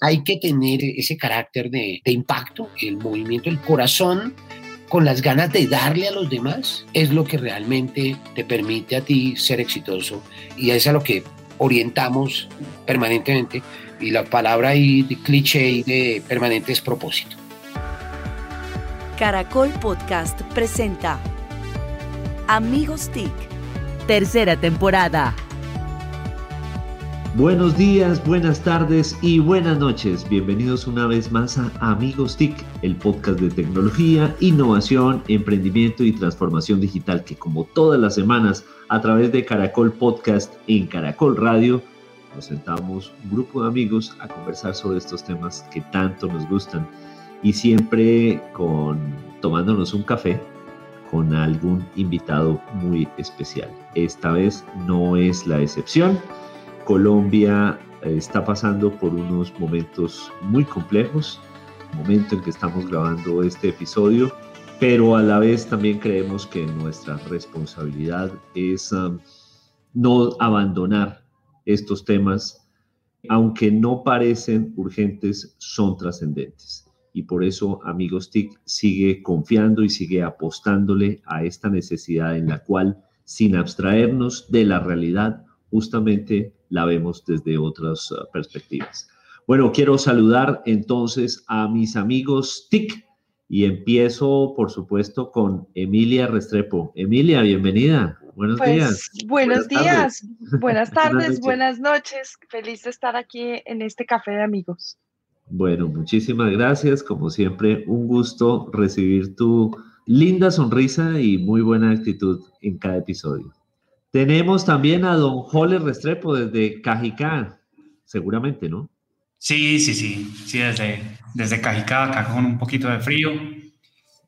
hay que tener ese carácter de, impacto, el movimiento, el corazón con las ganas de darle a los demás es lo que realmente te permite a ti ser exitoso y es a lo que orientamos permanentemente y la palabra ahí de cliché de permanente es propósito. Caracol Podcast presenta Amigos TIC, tercera temporada. Buenos días, buenas tardes y buenas noches. Bienvenidos una vez más a Amigos TIC, el podcast de tecnología, innovación, emprendimiento y transformación digital que como todas las semanas a través de Caracol Podcast en Caracol Radio nos sentamos un grupo de amigos a conversar sobre estos temas que tanto nos gustan y siempre con tomándonos un café con algún invitado muy especial. Esta vez no es la excepción. Colombia eh, está pasando por unos momentos muy complejos, momento en que estamos grabando este episodio, pero a la vez también creemos que nuestra responsabilidad es um, no abandonar estos temas, aunque no parecen urgentes, son trascendentes. Y por eso, amigos TIC, sigue confiando y sigue apostándole a esta necesidad en la cual, sin abstraernos de la realidad, justamente la vemos desde otras uh, perspectivas. Bueno, quiero saludar entonces a mis amigos TIC y empiezo, por supuesto, con Emilia Restrepo. Emilia, bienvenida. Buenos pues, días. Buenos días, buenas tardes, buenas noches. Feliz de estar aquí en este café de amigos. Bueno, muchísimas gracias. Como siempre, un gusto recibir tu linda sonrisa y muy buena actitud en cada episodio. Tenemos también a don Jole Restrepo desde Cajicá, seguramente, ¿no? Sí, sí, sí, sí, desde, desde Cajicá, acá con un poquito de frío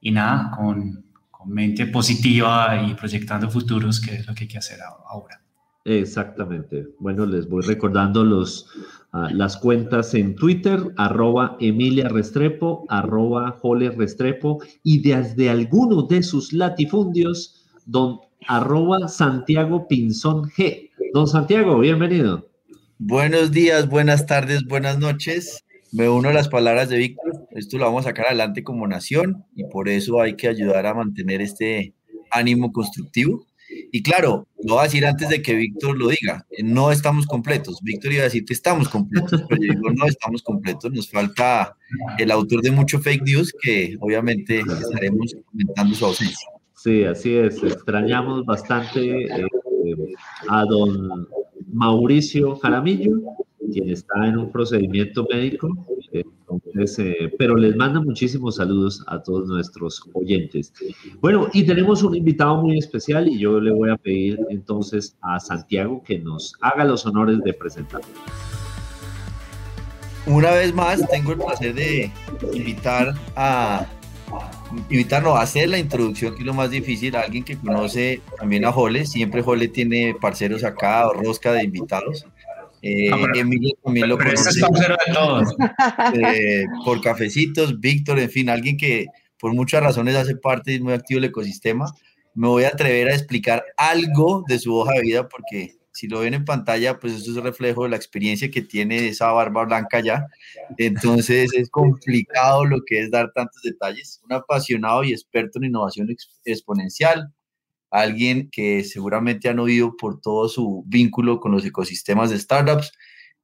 y nada, con, con mente positiva y proyectando futuros, que es lo que hay que hacer ahora. Exactamente. Bueno, les voy recordando los, uh, las cuentas en Twitter, arroba Emilia Restrepo, arroba Jole Restrepo, y desde alguno de sus latifundios, don arroba Santiago Pinzón G. Don Santiago, bienvenido. Buenos días, buenas tardes, buenas noches. Me uno a las palabras de Víctor. Esto lo vamos a sacar adelante como nación y por eso hay que ayudar a mantener este ánimo constructivo. Y claro, lo voy a decir antes de que Víctor lo diga, no estamos completos. Víctor iba a decir que estamos completos, pero yo digo, no estamos completos, nos falta el autor de mucho fake news que obviamente estaremos comentando su ausencia. Sí, así es. Extrañamos bastante eh, a don Mauricio Jaramillo, quien está en un procedimiento médico. Entonces, eh, pero les mando muchísimos saludos a todos nuestros oyentes. Bueno, y tenemos un invitado muy especial y yo le voy a pedir entonces a Santiago que nos haga los honores de presentarlo. Una vez más, tengo el placer de invitar a invitarnos a hacer la introducción, que es lo más difícil, a alguien que conoce también a Jole, siempre Jole tiene parceros acá, o rosca de invitados. Eh, pero- Emilio también lo Pero este es conoce parcero de todos. eh, por cafecitos, Víctor, en fin, alguien que por muchas razones hace parte y es muy activo del ecosistema. Me voy a atrever a explicar algo de su hoja de vida porque si lo ven en pantalla, pues eso es reflejo de la experiencia que tiene esa barba blanca ya. Entonces es complicado lo que es dar tantos detalles. Un apasionado y experto en innovación ex- exponencial, alguien que seguramente han oído por todo su vínculo con los ecosistemas de startups.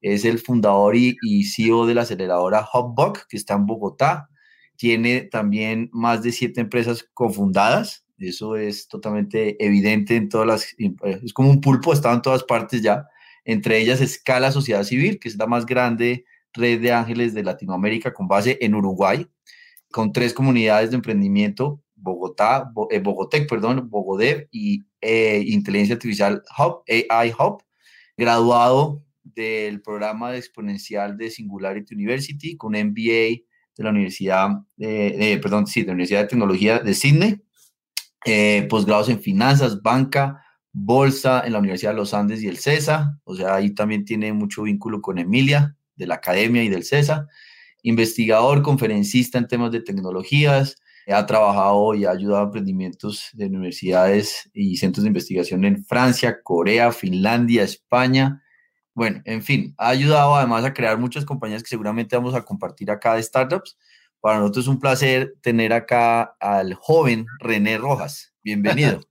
Es el fundador y, y CEO de la aceleradora Hubbug, que está en Bogotá. Tiene también más de siete empresas cofundadas. Eso es totalmente evidente en todas las... Es como un pulpo, está en todas partes ya. Entre ellas Escala Sociedad Civil, que es la más grande red de ángeles de Latinoamérica con base en Uruguay, con tres comunidades de emprendimiento, Bogotá, Bo- eh, Bogotec, perdón, Bogodev y eh, Inteligencia Artificial Hub, AI Hub, graduado del programa de exponencial de Singularity University con MBA de la Universidad, eh, eh, perdón, sí, de la Universidad de Tecnología de Sydney, eh, posgrados en finanzas, banca, bolsa en la Universidad de los Andes y el CESA, o sea, ahí también tiene mucho vínculo con Emilia, de la academia y del CESA, investigador, conferencista en temas de tecnologías, ha trabajado y ha ayudado a emprendimientos de universidades y centros de investigación en Francia, Corea, Finlandia, España, Bueno, en fin, ha ayudado además a crear muchas compañías que seguramente vamos a compartir acá de startups. Para nosotros es un placer tener acá al joven René Rojas. Bienvenido.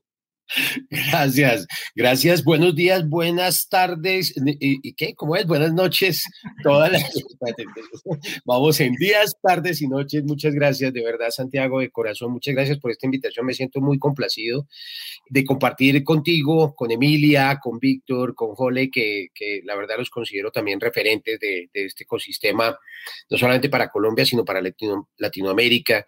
Gracias, gracias. Buenos días, buenas tardes. ¿Y, qué? ¿Cómo es? Buenas noches. Todas las... Vamos en días, tardes y noches. Muchas gracias, de verdad, Santiago, de corazón. Muchas gracias por esta invitación. Me siento muy complacido de compartir contigo, con Emilia, con Víctor, con Jole, que, la verdad los considero también referentes de, este ecosistema, no solamente para Colombia, sino para Latino, Latinoamérica.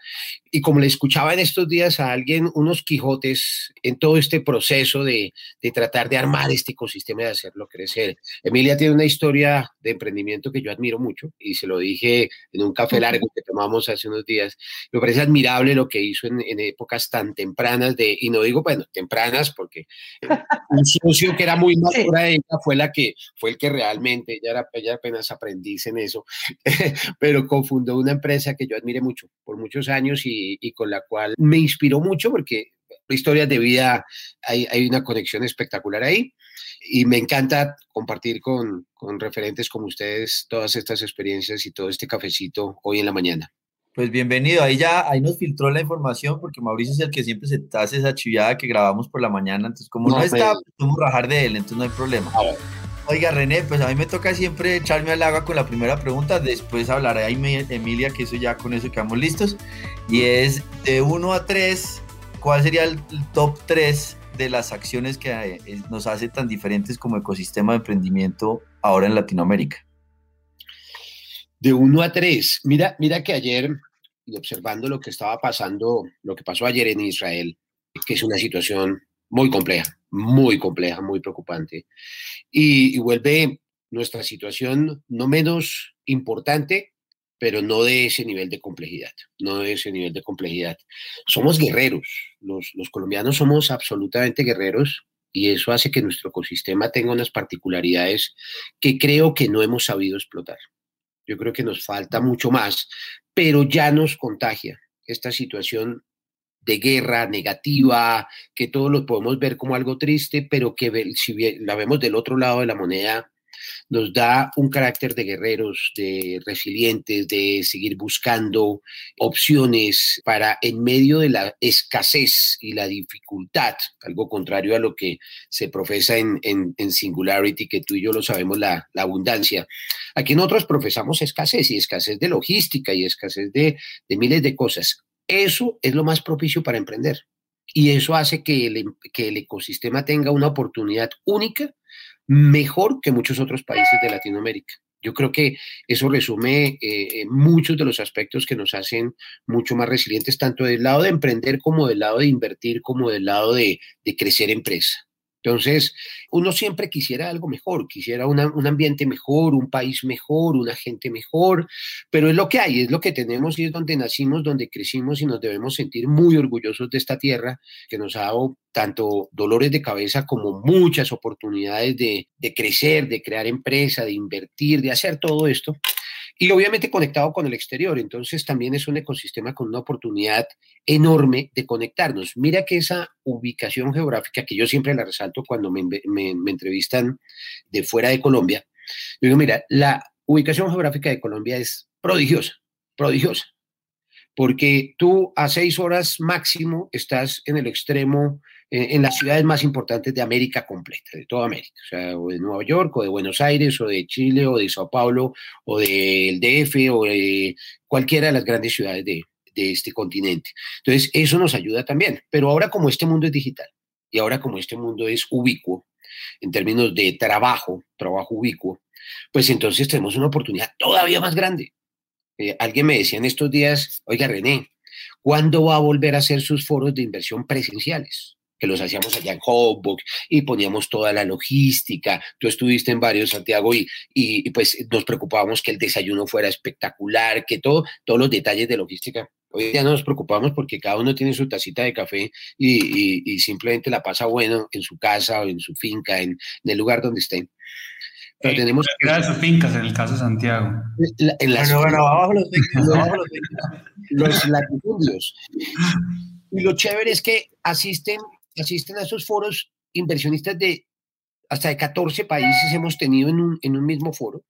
Y como le escuchaba en estos días a alguien, unos Quijotes en todo este este proceso de, de, tratar de armar este ecosistema y de hacerlo crecer. Emilia tiene una historia de emprendimiento que yo admiro mucho y se lo dije en un café largo que tomamos hace unos días. Me parece admirable lo que hizo en, en épocas tan tempranas de, y no digo, bueno, tempranas porque un socio que era muy madura de ella fue la que, fue el que realmente, ella era ella apenas aprendiz en eso, pero confundó una empresa que yo admiré mucho por muchos años y, y con la cual me inspiró mucho porque historias de vida, hay, hay, una conexión espectacular ahí. Y me encanta compartir con, con, referentes como ustedes todas estas experiencias y todo este cafecito hoy en la mañana. Pues bienvenido, ahí ya ahí nos filtró la información porque Mauricio es el que siempre se hace esa chiviada que grabamos por la mañana, entonces como no, no está, pues, podemos rajar de él, entonces no hay problema. Oiga, René, pues a mí me toca siempre echarme al agua con la primera pregunta, después hablaré a Emilia, que eso ya con eso quedamos listos, y es de 1 a 3, ¿cuál sería el top 3 de las acciones que eh, nos hace tan diferentes como ecosistema de emprendimiento ahora en Latinoamérica? De 1 a 3. Mira, mira que ayer, observando lo que estaba pasando, lo que pasó ayer en Israel, que es una situación muy compleja, muy compleja, muy preocupante, y, y vuelve nuestra situación no menos importante pero no de ese nivel de complejidad, no de ese nivel de complejidad. Somos guerreros, los, colombianos somos absolutamente guerreros y eso hace que nuestro ecosistema tenga unas particularidades que creo que no hemos sabido explotar. Yo creo que nos falta mucho más, pero ya nos contagia esta situación de guerra negativa, que todos lo podemos ver como algo triste, pero que si la vemos del otro lado de la moneda, nos da un carácter de guerreros, de resilientes, de seguir buscando opciones para en medio de la escasez y la dificultad, algo contrario a lo que se profesa en, en, Singularity, que tú y yo lo sabemos, la, la, abundancia. Aquí nosotros profesamos escasez y escasez de logística y escasez de, de miles de cosas. Eso es lo más propicio para emprender. Y eso hace que el, que el ecosistema tenga una oportunidad única mejor que muchos otros países de Latinoamérica. Yo creo que eso resume eh, muchos de los aspectos que nos hacen mucho más resilientes, tanto del lado de emprender como del lado de invertir, como del lado de, de crecer empresa. Entonces, uno siempre quisiera algo mejor, quisiera una, un ambiente mejor, un país mejor, una gente mejor, pero es lo que hay, es lo que tenemos y es donde nacimos, donde crecimos y nos debemos sentir muy orgullosos de esta tierra que nos ha dado tanto dolores de cabeza como muchas oportunidades de, de crecer, de crear empresa, de invertir, de hacer todo esto y obviamente conectado con el exterior. Entonces también es un ecosistema con una oportunidad enorme de conectarnos. Mira que esa ubicación geográfica que yo siempre la resalto cuando me, me, me entrevistan de fuera de Colombia, yo digo, mira, la ubicación geográfica de Colombia es prodigiosa, prodigiosa, porque tú a seis horas máximo estás en el extremo en las ciudades más importantes de América completa, de toda América, o sea, o de Nueva York, o de Buenos Aires, o de Chile, o de Sao Paulo, o del DF, o de cualquiera de las grandes ciudades de, de este continente. Entonces, eso nos ayuda también. Pero ahora como este mundo es digital, y ahora como este mundo es ubicuo, en términos de trabajo, trabajo ubicuo, pues entonces tenemos una oportunidad todavía más grande. Eh, alguien me decía en estos días, oiga René, ¿cuándo va a volver a hacer sus foros de inversión presenciales? Que los hacíamos allá en Hotbox y poníamos toda la logística. Tú estuviste en varios, Santiago, y, y, pues nos preocupábamos que el desayuno fuera espectacular, que todo, todos los detalles de logística. Hoy ya no nos preocupamos porque cada uno tiene su tacita de café y, y simplemente la pasa bueno en su casa o en su finca, en, en el lugar donde estén. Pero tenemos de sus fincas en el caso de Santiago. La, en las, bueno, bueno, abajo los fincas, abajo los fincas. Los latifundios. Y lo chévere es que asisten asisten a esos foros inversionistas de hasta de 14 países hemos tenido en un, en un mismo foro.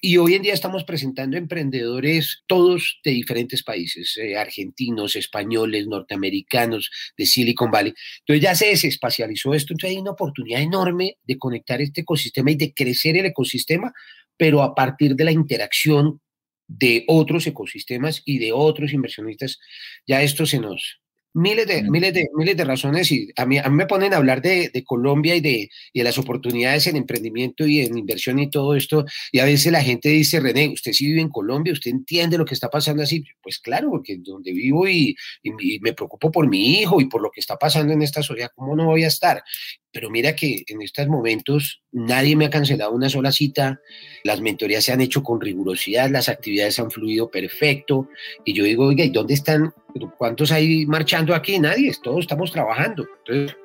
Y hoy en día estamos presentando emprendedores todos de diferentes países, eh, argentinos, españoles, norteamericanos, de Silicon Valley. Entonces ya se desespacializó esto, entonces hay una oportunidad enorme de conectar este ecosistema y de crecer el ecosistema, pero a partir de la interacción de otros ecosistemas y de otros inversionistas, ya esto se nos, miles de, miles de, miles de razones y a mí, a mí me ponen a hablar de, de Colombia y de, y de, las oportunidades en emprendimiento y en inversión y todo esto. Y a veces la gente dice, René, usted sí vive en Colombia, usted entiende lo que está pasando así. Pues claro, porque donde vivo y, y, me preocupo por mi hijo y por lo que está pasando en esta sociedad, ¿cómo no voy a estar? Pero mira que en estos momentos nadie me ha cancelado una sola cita, las mentorías se han hecho con rigurosidad, las actividades han fluido perfecto. Y yo digo, oiga, ¿y dónde están ¿Cuántos hay marchando aquí? Nadie, todos estamos trabajando. Entonces,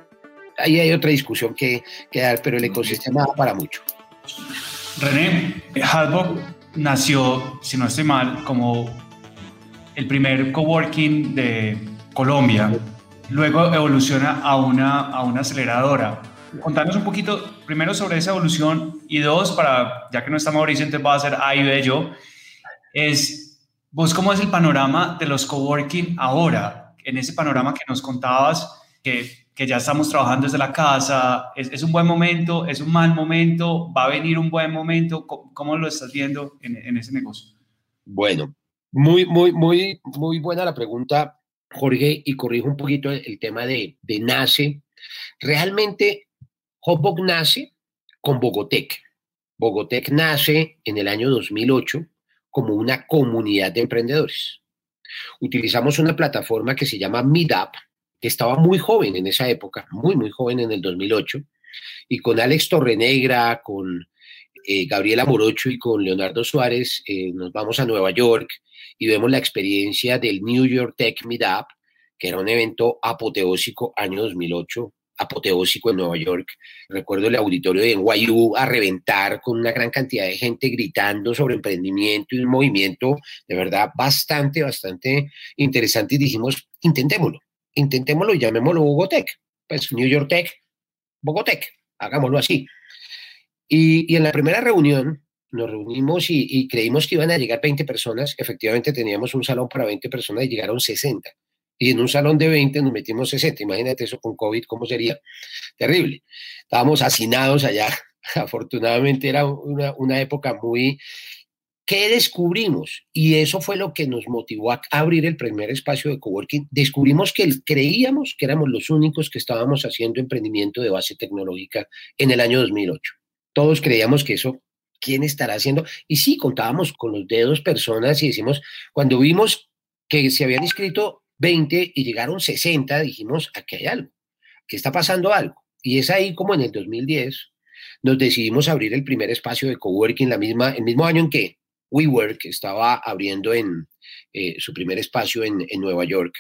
ahí hay otra discusión que, que dar, pero el ecosistema da para mucho. René, Hardbox nació, si no estoy mal, como el primer coworking de Colombia. Luego evoluciona a una, a una aceleradora. Contanos un poquito, primero, sobre esa evolución y dos, para, ya que no está Mauricio, entonces va a ser A y B yo, es ¿Vos cómo es el panorama de los coworking ahora? En ese panorama que nos contabas, que, que ya estamos trabajando desde la casa, ¿es, ¿es, un buen momento? ¿Es un mal momento? ¿Va a venir un buen momento? ¿Cómo, lo estás viendo en, en, ese negocio? Bueno, muy, muy, muy, muy buena la pregunta, Jorge, y corrijo un poquito el tema de, de NACE. Realmente, Hotbox nace con Bogotec. Bogotec nace en el año 2008 como una comunidad de emprendedores. Utilizamos una plataforma que se llama Meetup, que estaba muy joven en esa época, muy, muy joven en el 2008, y con Alex Torrenegra, con eh, Gabriela Morocho y con Leonardo Suárez eh, nos vamos a Nueva York y vemos la experiencia del New York Tech Meetup, que era un evento apoteósico año 2008, apoteósico en Nueva York. Recuerdo el auditorio de NYU a reventar con una gran cantidad de gente gritando sobre emprendimiento y un movimiento de verdad bastante, bastante interesante y dijimos, intentémoslo, intentémoslo y llamémoslo Bogotec. Pues New York Tech, Bogotec, hagámoslo así. Y, y en la primera reunión nos reunimos y, y, creímos que iban a llegar 20 personas. Efectivamente teníamos un salón para 20 personas y llegaron 60 y en un salón de 20 nos metimos 60. Imagínate eso con COVID, ¿cómo sería? Terrible. Estábamos hacinados allá. Afortunadamente era una, una época muy... ¿Qué descubrimos? Y eso fue lo que nos motivó a abrir el primer espacio de coworking. Descubrimos que creíamos que éramos los únicos que estábamos haciendo emprendimiento de base tecnológica en el año 2008. Todos creíamos que eso quién estará haciendo. Y sí, contábamos con los dedos personas y decimos, cuando vimos que se habían inscrito 20 y llegaron 60, dijimos, aquí hay algo, aquí está pasando algo. Y es ahí como en el 2010 nos decidimos abrir el primer espacio de coworking, la misma, el mismo año en que WeWork estaba abriendo en eh, su primer espacio en, Nueva York.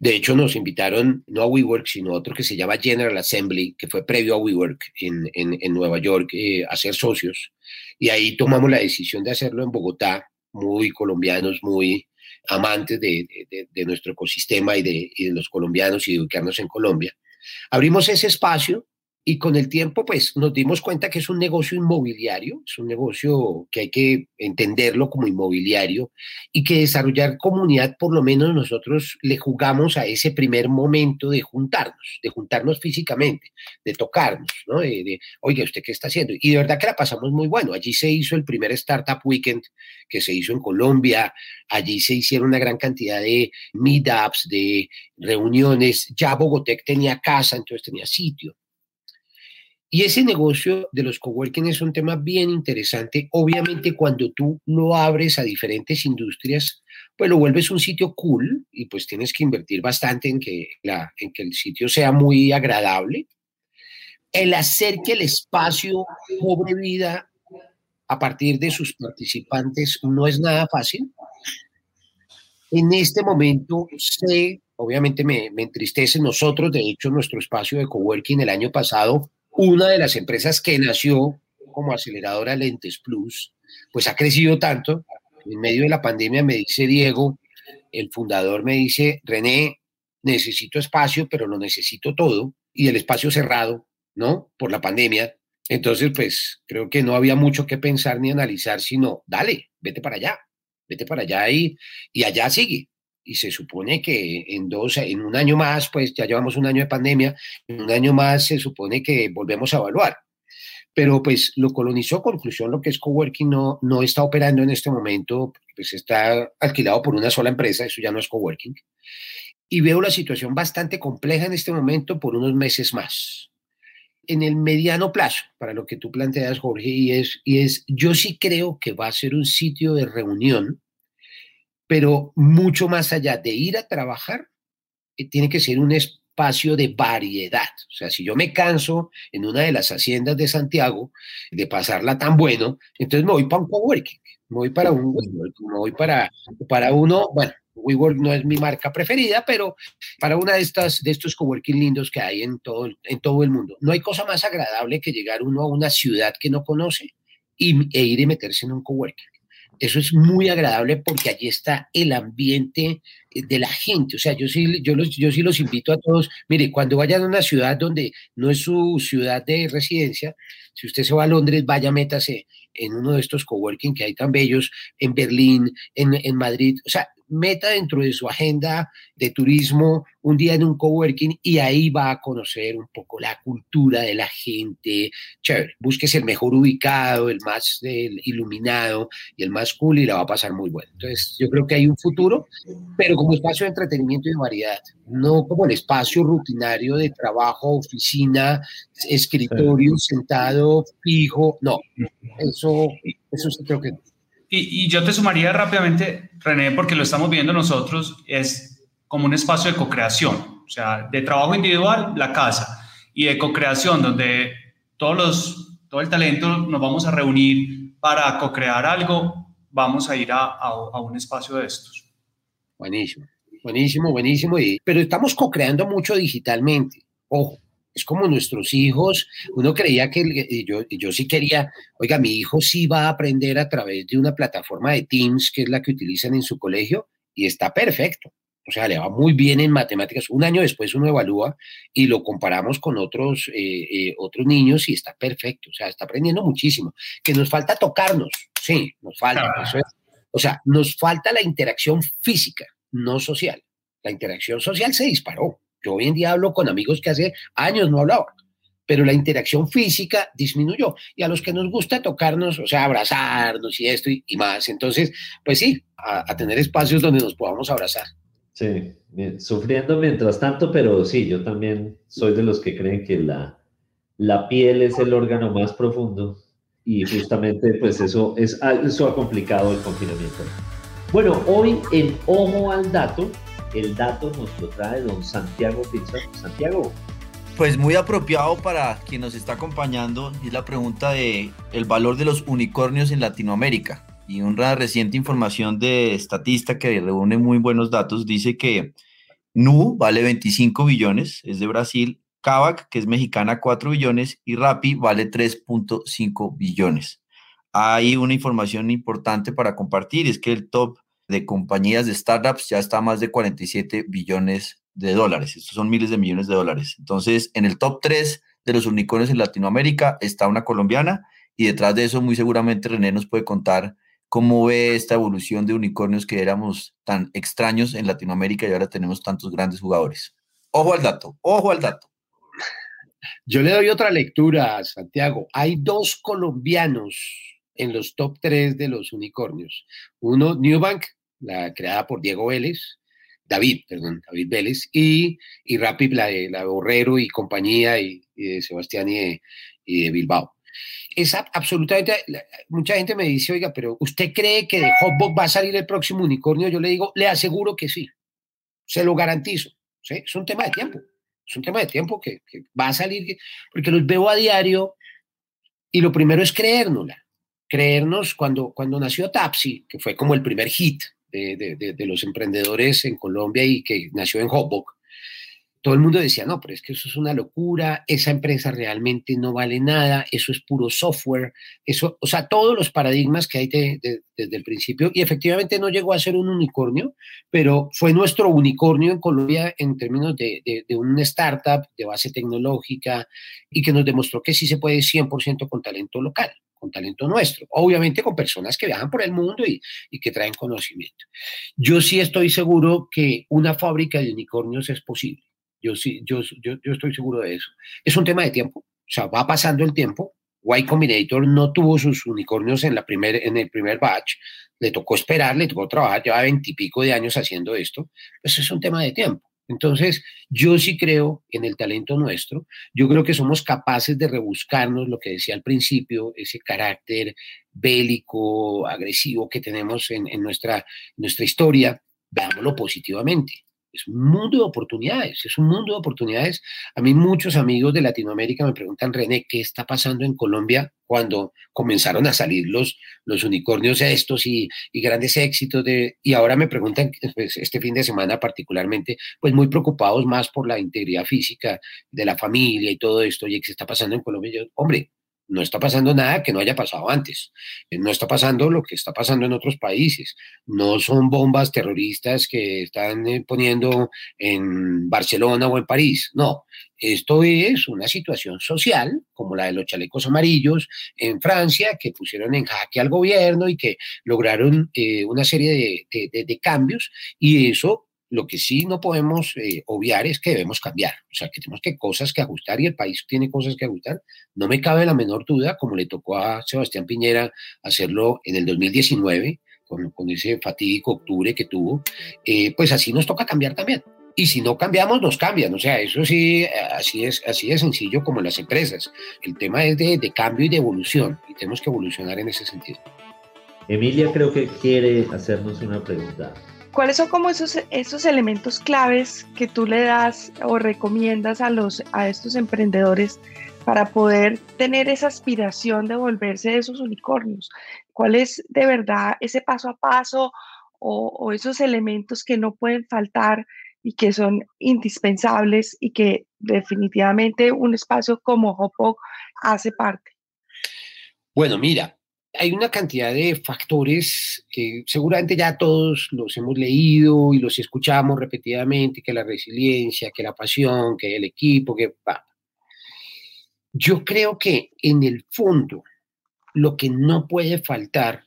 De hecho, nos invitaron no a WeWork, sino a otro que se llama General Assembly, que fue previo a WeWork en, en, en Nueva York, eh, a ser socios. Y ahí tomamos la decisión de hacerlo en Bogotá, muy colombianos, muy amantes de, de, de nuestro ecosistema y de, y de, los colombianos y de ubicarnos en Colombia. Abrimos ese espacio y con el tiempo, pues nos dimos cuenta que es un negocio inmobiliario, es un negocio que hay que entenderlo como inmobiliario y que desarrollar comunidad, por lo menos nosotros le jugamos a ese primer momento de juntarnos, de juntarnos físicamente, de tocarnos, ¿no? De, de oye, ¿usted qué está haciendo? Y de verdad que la pasamos muy bueno. Allí se hizo el primer Startup Weekend que se hizo en Colombia, allí se hicieron una gran cantidad de meetups, de reuniones. Ya Bogotec tenía casa, entonces tenía sitio. Y ese negocio de los coworking es un tema bien interesante. Obviamente cuando tú lo abres a diferentes industrias, pues lo vuelves un sitio cool y pues tienes que invertir bastante en que, la, en que el sitio sea muy agradable. El hacer que el espacio cobre vida a partir de sus participantes no es nada fácil. En este momento sé, obviamente me, me entristece, nosotros, de hecho, nuestro espacio de coworking el año pasado una de las empresas que nació como aceleradora Lentes Plus, pues ha crecido tanto. En medio de la pandemia me dice Diego, el fundador me dice, René, necesito espacio, pero lo necesito todo. Y el espacio cerrado ¿no? Por la pandemia. Entonces, pues creo que no había mucho que pensar ni analizar, sino dale, vete para allá, vete para allá y, y allá sigue. Y se supone que en dos, en un año más, pues ya llevamos un año de pandemia, en un año más se supone que volvemos a evaluar. Pero pues lo colonizó, conclusión, lo que es coworking no, no está operando en este momento, pues está alquilado por una sola empresa, eso ya no es coworking. Y veo la situación bastante compleja en este momento por unos meses más en el mediano plazo, para lo que tú planteas, Jorge, y es, y es, yo sí creo que va a ser un sitio de reunión, pero mucho más allá de ir a trabajar, eh, tiene que ser un espacio de variedad. O sea, si yo me canso en una de las haciendas de Santiago de pasarla tan bueno, entonces me voy para un coworking, me voy para un, me voy para, para uno, bueno, WeWork no es mi marca preferida, pero para una de estas de estos coworking lindos que hay en todo, en todo el mundo, no hay cosa más agradable que llegar uno a una ciudad que no conoce y, e ir y meterse en un coworking. Eso es muy agradable porque allí está el ambiente eh, de la gente. O sea, yo sí, yo, los, yo sí los invito a todos. Mire, cuando vayan a una ciudad donde no es su ciudad de residencia, si usted se va a Londres, vaya, métase en uno de estos coworking que hay tan bellos, en Berlín, en, en Madrid. O sea, meta dentro de su agenda de turismo un día en un coworking y ahí va a conocer un poco la cultura de la gente. Chévere, búsquese el mejor ubicado, el más iluminado y el más cool y la va a pasar muy bueno. Entonces, yo creo que hay un futuro, pero como espacio de entretenimiento y de variedad, no como el espacio rutinario de trabajo, oficina, escritorio, sentado, fijo. No, eso, eso sí creo que no. Y, yo te sumaría rápidamente, René, porque lo estamos viendo nosotros, es como un espacio de co-creación, o sea, de trabajo individual, la casa, y de co-creación, donde todos los, todo el talento nos vamos a reunir para co-crear algo, vamos a ir a, a, un espacio de estos. Buenísimo, buenísimo, buenísimo. Y, pero estamos co-creando mucho digitalmente. Ojo, es como nuestros hijos, uno creía que yo, yo sí quería, oiga, mi hijo sí va a aprender a través de una plataforma de Teams, que es la que utilizan en su colegio, y está perfecto. O sea, le va muy bien en matemáticas. Un año después uno evalúa y lo comparamos con otros, eh, eh, otros niños y está perfecto. O sea, está aprendiendo muchísimo. Que nos falta tocarnos, sí, nos falta. o sea, nos falta la interacción física, no social. La interacción social se disparó. Yo hoy en día hablo con amigos que hace años no hablaba, pero la interacción física disminuyó. Y a los que nos gusta tocarnos, o sea, abrazarnos y esto y, más, entonces, pues sí, a, tener espacios donde nos podamos abrazar. Sí, sufriendo mientras tanto, pero sí, yo también soy de los que creen que la, la piel es el órgano más profundo y justamente pues eso, es, eso ha complicado el confinamiento. Bueno, hoy en Ojo al Dato el dato nos lo trae don Santiago Pizarro. Santiago. Pues muy apropiado para quien nos está acompañando es la pregunta de el valor de los unicornios en Latinoamérica. Y una reciente información de Estatista que reúne muy buenos datos dice que Nu vale 25 billones, es de Brasil, Kavak, que es mexicana, 4 billones y Rappi vale 3.5 billones. Hay una información importante para compartir, es que el top de compañías de startups ya está más de 47 billones de dólares. Estos son miles de millones de dólares. Entonces, en el top 3 de los unicornios en Latinoamérica está una colombiana y detrás de eso muy seguramente René nos puede contar cómo ve esta evolución de unicornios que éramos tan extraños en Latinoamérica y ahora tenemos tantos grandes jugadores. Ojo al dato, ojo al dato. Yo le doy otra lectura, Santiago. Hay dos colombianos en los top 3 de los unicornios. Uno, Newbank, la creada por Diego Vélez, David, perdón, David Vélez, y, y Rapid, la de, la Borrero y compañía, y, de Sebastián y de, Bilbao. Es absolutamente, mucha gente me dice, oiga, pero ¿usted cree que de Hotbox va a salir el próximo unicornio? Yo le digo, le aseguro que sí, se lo garantizo. Es un tema de tiempo, es un tema de tiempo que, que va a salir, porque los veo a diario y lo primero es creérnosla creernos cuando, cuando nació Tapsi, que fue como el primer hit de, los emprendedores en Colombia y que nació en Hopbook, todo el mundo decía, no, pero es que eso es una locura, esa empresa realmente no vale nada, eso es puro software, eso, o sea, todos los paradigmas que hay desde el principio, y efectivamente no llegó a ser un unicornio, pero fue nuestro unicornio en Colombia en términos de, de una startup de base tecnológica y que nos demostró que sí se puede 100% con talento local con talento nuestro, obviamente con personas que viajan por el mundo y, que traen conocimiento. Yo sí estoy seguro que una fábrica de unicornios es posible. Yo sí, yo, yo, yo estoy seguro de eso. Es un tema de tiempo, o sea, va pasando el tiempo. Y Combinator no tuvo sus unicornios en, la primer, en el primer batch, le tocó esperar, le tocó trabajar, lleva veintipico de años haciendo esto, pues es un tema de tiempo. Entonces, yo sí creo en el talento nuestro, yo creo que somos capaces de rebuscarnos lo que decía al principio, ese carácter bélico, agresivo que tenemos en, nuestra, nuestra historia, veámoslo positivamente es un mundo de oportunidades, es un mundo de oportunidades. A mí muchos amigos de Latinoamérica me preguntan, René, ¿qué está pasando en Colombia cuando comenzaron a salir los, los unicornios estos y, y grandes éxitos? De, y ahora me preguntan, pues, este fin de semana particularmente, pues muy preocupados más por la integridad física de la familia y todo esto, y qué está pasando en Colombia. Hombre, no está pasando nada que no haya pasado antes. Eh, no está pasando lo que está pasando en otros países. No son bombas terroristas que están eh, poniendo en Barcelona o en París. No, esto es una situación social, como la de los chalecos amarillos en Francia, que pusieron en jaque al gobierno y que lograron eh, una serie de, de cambios. Y eso lo que sí no podemos eh, obviar es que debemos cambiar, o sea, que tenemos que cosas que ajustar y el país tiene cosas que ajustar. No me cabe la menor duda, como le tocó a Sebastián Piñera hacerlo en el 2019, con, con ese fatídico octubre que tuvo, eh, pues así nos toca cambiar también. Y si no cambiamos, nos cambian. O sea, eso sí, así es, así de sencillo como en las empresas. El tema es de, de cambio y de evolución, y tenemos que evolucionar en ese sentido. Emilia creo que quiere hacernos una pregunta. ¿Cuáles son como esos, esos elementos claves que tú le das o recomiendas a, los, a estos emprendedores para poder tener esa aspiración de volverse esos unicornios? ¿Cuál es de verdad ese paso a paso o, esos elementos que no pueden faltar y que son indispensables y que definitivamente un espacio como Hopok hace parte? Bueno, mira, hay una cantidad de factores que seguramente ya todos los hemos leído y los escuchamos repetidamente, que la resiliencia, que la pasión, que el equipo, que... Yo creo que en el fondo lo que no puede faltar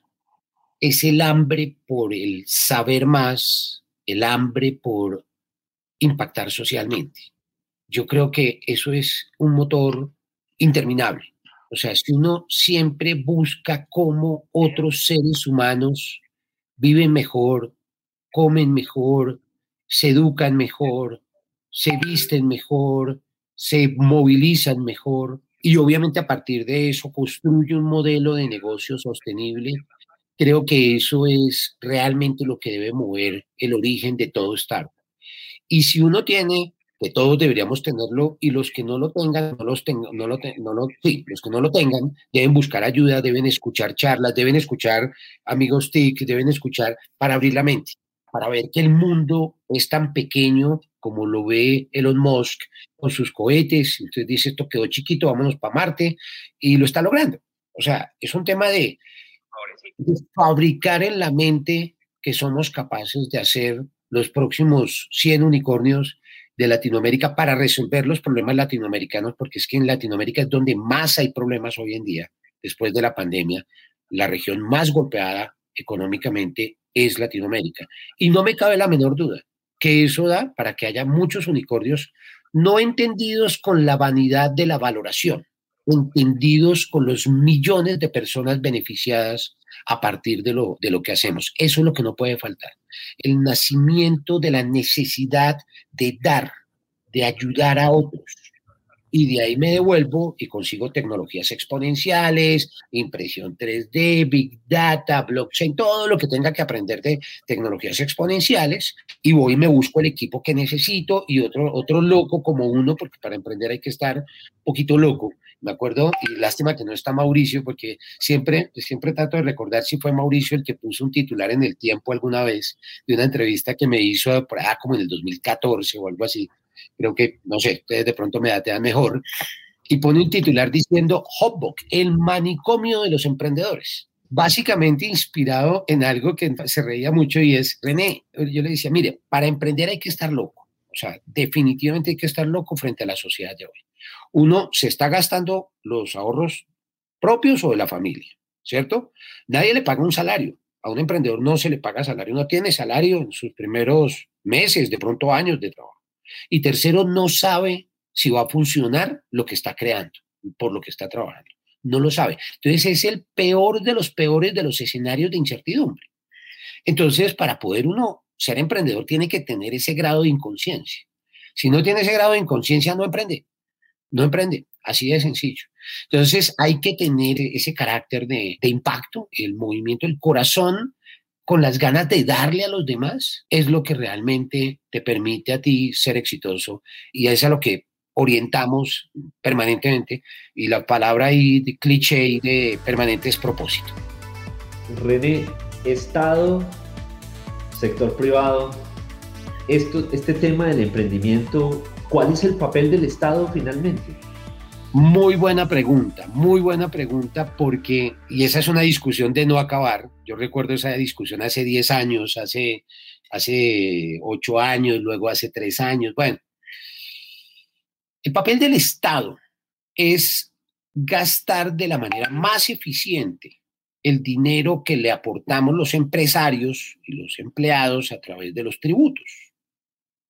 es el hambre por el saber más, el hambre por impactar socialmente. Yo creo que eso es un motor interminable. O sea, si uno siempre busca cómo otros seres humanos viven mejor, comen mejor, se educan mejor, se visten mejor, se movilizan mejor y obviamente a partir de eso construye un modelo de negocio sostenible, creo que eso es realmente lo que debe mover el origen de todo startup. Y si uno tiene que todos deberíamos tenerlo y los que no lo tengan, no los tengan, no lo, no lo, sí, los que no lo tengan deben buscar ayuda, deben escuchar charlas, deben escuchar amigos TIC, deben escuchar para abrir la mente, para ver que el mundo es tan pequeño como lo ve Elon Musk con sus cohetes, entonces dice esto quedó chiquito, vámonos para Marte y lo está logrando. O sea, es un tema de, de fabricar en la mente que somos capaces de hacer los próximos 100 unicornios de Latinoamérica para resolver los problemas latinoamericanos, porque es que en Latinoamérica es donde más hay problemas hoy en día, después de la pandemia. La región más golpeada económicamente es Latinoamérica. Y no me cabe la menor duda que eso da para que haya muchos unicornios no entendidos con la vanidad de la valoración, entendidos con los millones de personas beneficiadas a partir de lo, de lo que hacemos. Eso es lo que no puede faltar. El nacimiento de la necesidad de dar, de ayudar a otros. Y de ahí me devuelvo y consigo tecnologías exponenciales, impresión 3D, Big Data, blockchain, todo lo que tenga que aprender de tecnologías exponenciales. Y voy y me busco el equipo que necesito y otro, otro loco como uno, porque para emprender hay que estar un poquito loco me acuerdo, y lástima que no está Mauricio, porque siempre, siempre trato de recordar si fue Mauricio el que puso un titular en el tiempo alguna vez de una entrevista que me hizo por allá como en el 2014 o algo así. creo que, no sé, ustedes de pronto me datean mejor, y pone un titular diciendo Hopbook, el manicomio de los emprendedores. Básicamente inspirado en algo que se reía mucho y es, René, yo le decía, mire, para emprender hay que estar loco. O sea, definitivamente hay que estar loco frente a la sociedad de hoy. Uno se está gastando los ahorros propios o de la familia, ¿cierto? Nadie le paga un salario. A un emprendedor no se le paga salario, no tiene salario en sus primeros meses, de pronto años de trabajo. Y tercero, no sabe si va a funcionar lo que está creando, por lo que está trabajando. No lo sabe. Entonces es el peor de los peores de los escenarios de incertidumbre. Entonces, para poder uno ser emprendedor, tiene que tener ese grado de inconsciencia. Si no tiene ese grado de inconsciencia, no emprende. No emprende. Así de sencillo. Entonces hay que tener ese carácter de, impacto, el movimiento, el corazón con las ganas de darle a los demás, es lo que realmente te permite a ti ser exitoso y es a lo que orientamos permanentemente y la palabra ahí de cliché de permanente es propósito. René, Estado, sector privado, esto, este tema del emprendimiento, ¿cuál es el papel del Estado finalmente? Muy buena pregunta, muy buena pregunta porque, y esa es una discusión de no acabar, yo recuerdo esa discusión hace 10 años, hace, hace 8 años, luego hace 3 años, bueno, el papel del Estado es gastar de la manera más eficiente el dinero que le aportamos los empresarios y los empleados a través de los tributos.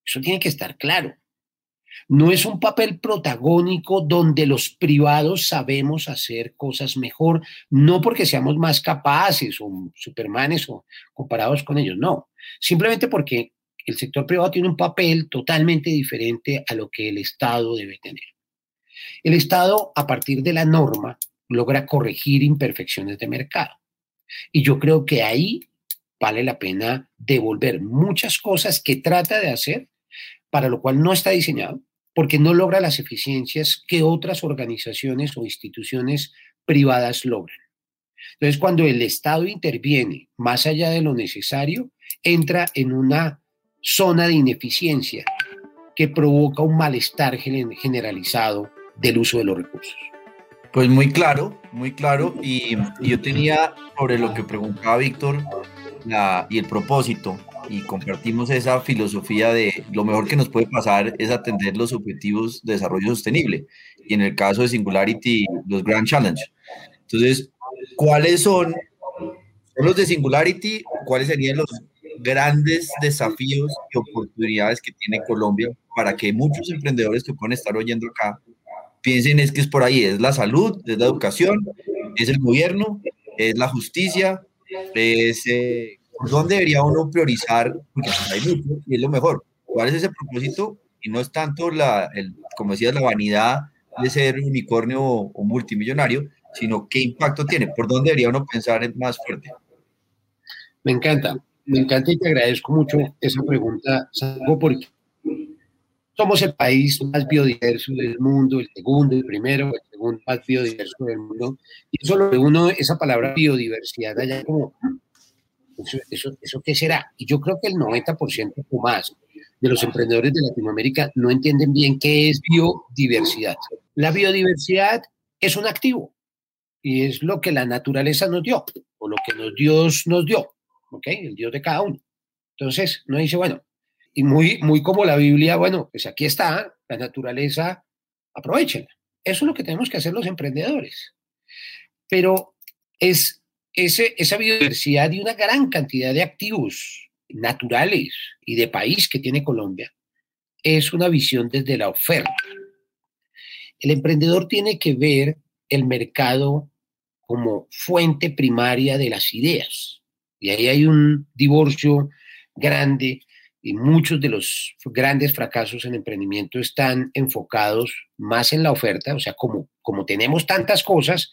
Eso tiene que estar claro. No es un papel protagónico donde los privados sabemos hacer cosas mejor, no porque seamos más capaces o supermanes o comparados con ellos, no. Simplemente porque el sector privado tiene un papel totalmente diferente a lo que el Estado debe tener. El Estado, a partir de la norma, logra corregir imperfecciones de mercado. Y yo creo que ahí vale la pena devolver muchas cosas que trata de hacer, para lo cual no está diseñado, porque no logra las eficiencias que otras organizaciones o instituciones privadas logran. Entonces, cuando el Estado interviene más allá de lo necesario, entra en una zona de ineficiencia que provoca un malestar generalizado del uso de los recursos. Pues muy claro, muy claro. Y, yo tenía sobre lo que preguntaba Víctor y el propósito, y compartimos esa filosofía de lo mejor que nos puede pasar es atender los objetivos de desarrollo sostenible. Y en el caso de Singularity, los Grand Challenge. Entonces, ¿cuáles son, los de Singularity? ¿Cuáles serían los grandes desafíos y oportunidades que tiene Colombia para que muchos emprendedores que pueden estar oyendo acá piensen es que es por ahí, es la salud, es la educación, es el gobierno, es la justicia, es eh, por dónde debería uno priorizar, porque pues hay mucho y es lo mejor. ¿Cuál es ese propósito? Y no es tanto la, el, como decías, la vanidad de ser unicornio o, o multimillonario, sino qué impacto tiene, por dónde debería uno pensar más fuerte. Me encanta me encanta y te agradezco mucho esa pregunta, Sango, porque somos el país más biodiverso del mundo, el segundo, el primero, el segundo más biodiverso del mundo. Y eso lo uno, esa palabra biodiversidad, allá como, ¿eso, eso, eso qué será? Y yo creo que el 90% o más de los emprendedores de Latinoamérica no entienden bien qué es biodiversidad. La biodiversidad es un activo y es lo que la naturaleza nos dio o lo que nos Dios nos dio. ¿ok? El Dios de cada uno. Entonces, no dice, bueno, y muy, muy como la Biblia, bueno, pues aquí está la naturaleza, aprovechenla. Eso es lo que tenemos que hacer los emprendedores. Pero es esa biodiversidad y una gran cantidad de activos naturales y de país que tiene Colombia es una visión desde la oferta. El emprendedor tiene que ver el mercado como fuente primaria de las ideas. Y ahí hay un divorcio grande y muchos de los grandes fracasos en emprendimiento están enfocados más en la oferta, o sea, como, como tenemos tantas cosas,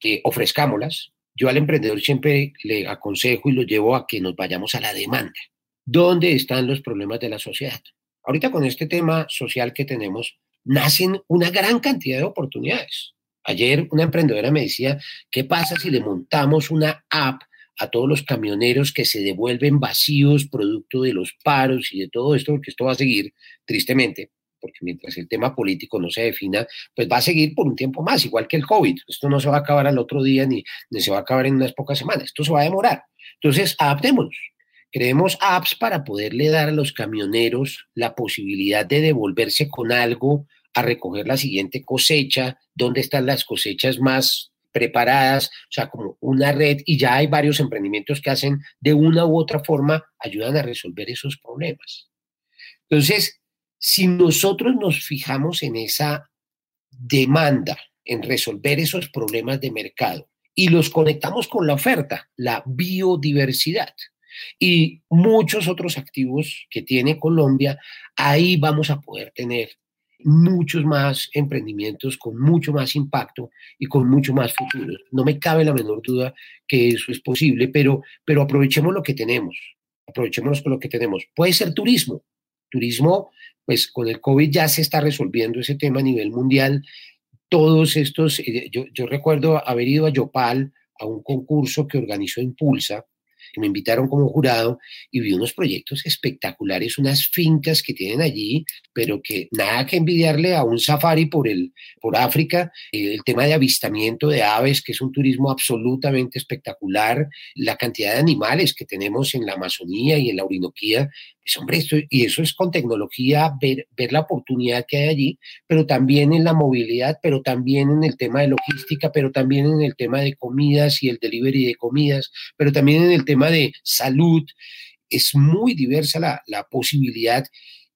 que ofrezcámoslas. Yo al emprendedor siempre le aconsejo y lo llevo a que nos vayamos a la demanda. ¿Dónde están los problemas de la sociedad? Ahorita con este tema social que tenemos, nacen una gran cantidad de oportunidades. Ayer una emprendedora me decía, ¿qué pasa si le montamos una app a todos los camioneros que se devuelven vacíos producto de los paros y de todo esto, porque esto va a seguir tristemente, porque mientras el tema político no se defina, pues va a seguir por un tiempo más, igual que el COVID. Esto no se va a acabar al otro día ni, ni se va a acabar en unas pocas semanas, esto se va a demorar. Entonces, adaptémonos. Creemos apps para poderle dar a los camioneros la posibilidad de devolverse con algo a recoger la siguiente cosecha, dónde están las cosechas más preparadas, o sea, como una red, y ya hay varios emprendimientos que hacen de una u otra forma, ayudan a resolver esos problemas. Entonces, si nosotros nos fijamos en esa demanda, en resolver esos problemas de mercado, y los conectamos con la oferta, la biodiversidad, y muchos otros activos que tiene Colombia, ahí vamos a poder tener muchos más emprendimientos con mucho más impacto y con mucho más futuro. No me cabe la menor duda que eso es posible, pero, pero aprovechemos lo que tenemos, aprovechemos lo que tenemos. Puede ser turismo. Turismo, pues con el COVID ya se está resolviendo ese tema a nivel mundial. Todos estos, eh, yo, yo recuerdo haber ido a Yopal a un concurso que organizó Impulsa, que me invitaron como jurado y vi unos proyectos espectaculares, unas fincas que tienen allí, pero que nada que envidiarle a un safari por, el, por África, eh, el tema de avistamiento de aves, que es un turismo absolutamente espectacular, la cantidad de animales que tenemos en la Amazonía y en la Orinoquía, pues hombre, esto, y eso es con tecnología, ver, ver la oportunidad que hay allí, pero también en la movilidad, pero también en el tema de logística, pero también en el tema de comidas y el delivery de comidas, pero también en el tema de salud. Es muy diversa la, la posibilidad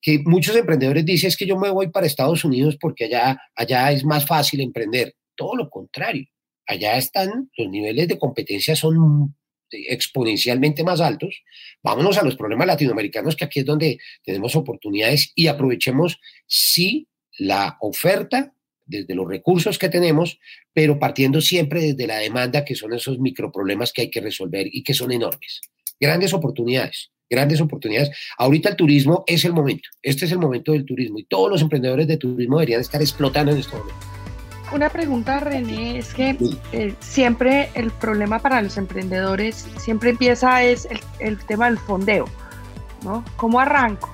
que muchos emprendedores dicen es que yo me voy para Estados Unidos porque allá, allá es más fácil emprender. Todo lo contrario. Allá están, los niveles de competencia son exponencialmente más altos. Vámonos a los problemas latinoamericanos, que aquí es donde tenemos oportunidades y aprovechemos, sí, la oferta desde los recursos que tenemos, pero partiendo siempre desde la demanda, que son esos microproblemas que hay que resolver y que son enormes. Grandes oportunidades, grandes oportunidades. Ahorita el turismo es el momento, este es el momento del turismo y todos los emprendedores de turismo deberían estar explotando en este momento. Una pregunta, René, es que eh, siempre el problema para los emprendedores siempre empieza es el, el tema del fondeo, ¿no? ¿Cómo arranco?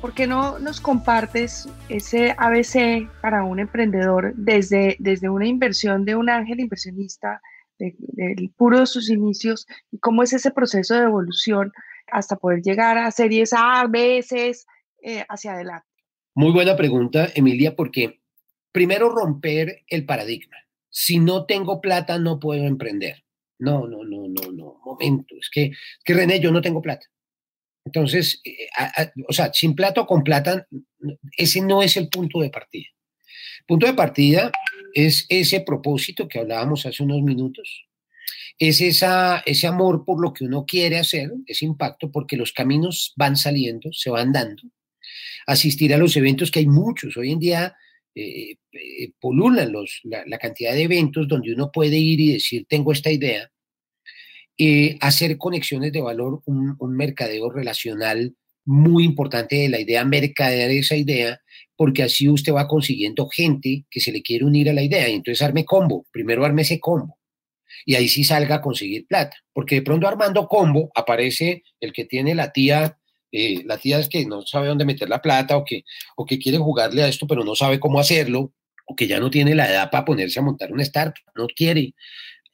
¿Por qué no nos compartes ese ABC para un emprendedor desde, desde una inversión de un ángel inversionista, del puro de sus inicios, y cómo es ese proceso de evolución hasta poder llegar a series A, B, C, eh, hacia adelante? Muy buena pregunta, Emilia, porque primero romper el paradigma. Si no tengo plata, no puedo emprender. No, no, no, no, no. Momento. Es que, que René, yo no tengo plata. Entonces, eh, o sea, sin plata o con plata, ese no es el punto de partida. Punto de partida es ese propósito que hablábamos hace unos minutos, es esa, ese amor por lo que uno quiere hacer, ese impacto, porque los caminos van saliendo, se van dando. Asistir a los eventos, que hay muchos. Hoy en día eh, eh, polulan los, la, cantidad de eventos donde uno puede ir y decir, tengo esta idea, eh, hacer conexiones de valor, un, mercadeo relacional muy importante de la idea, mercadear esa idea, porque así usted va consiguiendo gente que se le quiere unir a la idea. Y entonces arme combo, primero arme ese combo. Y ahí sí salga a conseguir plata. Porque de pronto armando combo aparece el que tiene la tía, eh, la tía es que no sabe dónde meter la plata o que, o que quiere jugarle a esto, pero no sabe cómo hacerlo, o que ya no tiene la edad para ponerse a montar una startup, no quiere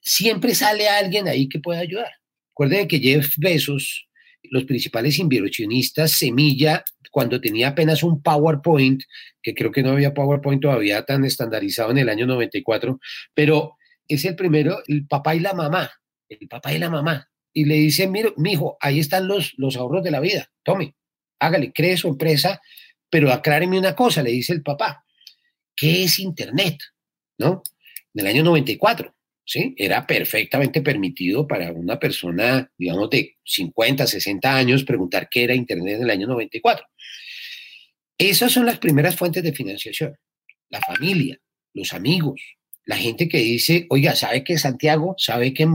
siempre sale alguien ahí que pueda ayudar. Recuerden que Jeff Bezos, los principales inversionistas, Semilla, cuando tenía apenas un PowerPoint, que creo que no había PowerPoint todavía tan estandarizado en el año 94, pero es el primero, el papá y la mamá, el papá y la mamá. Y le dice, mira, mijo, ahí están los, los ahorros de la vida, tome, hágale, cree su empresa, pero acláreme una cosa, le dice el papá, ¿qué es Internet? ¿No? En el año 94. ¿Sí? Era perfectamente permitido para una persona, digamos, de 50, 60 años preguntar qué era Internet en el año 94. Esas son las primeras fuentes de financiación. La familia, los amigos, la gente que dice, oiga, ¿sabe que Santiago? ¿Sabe que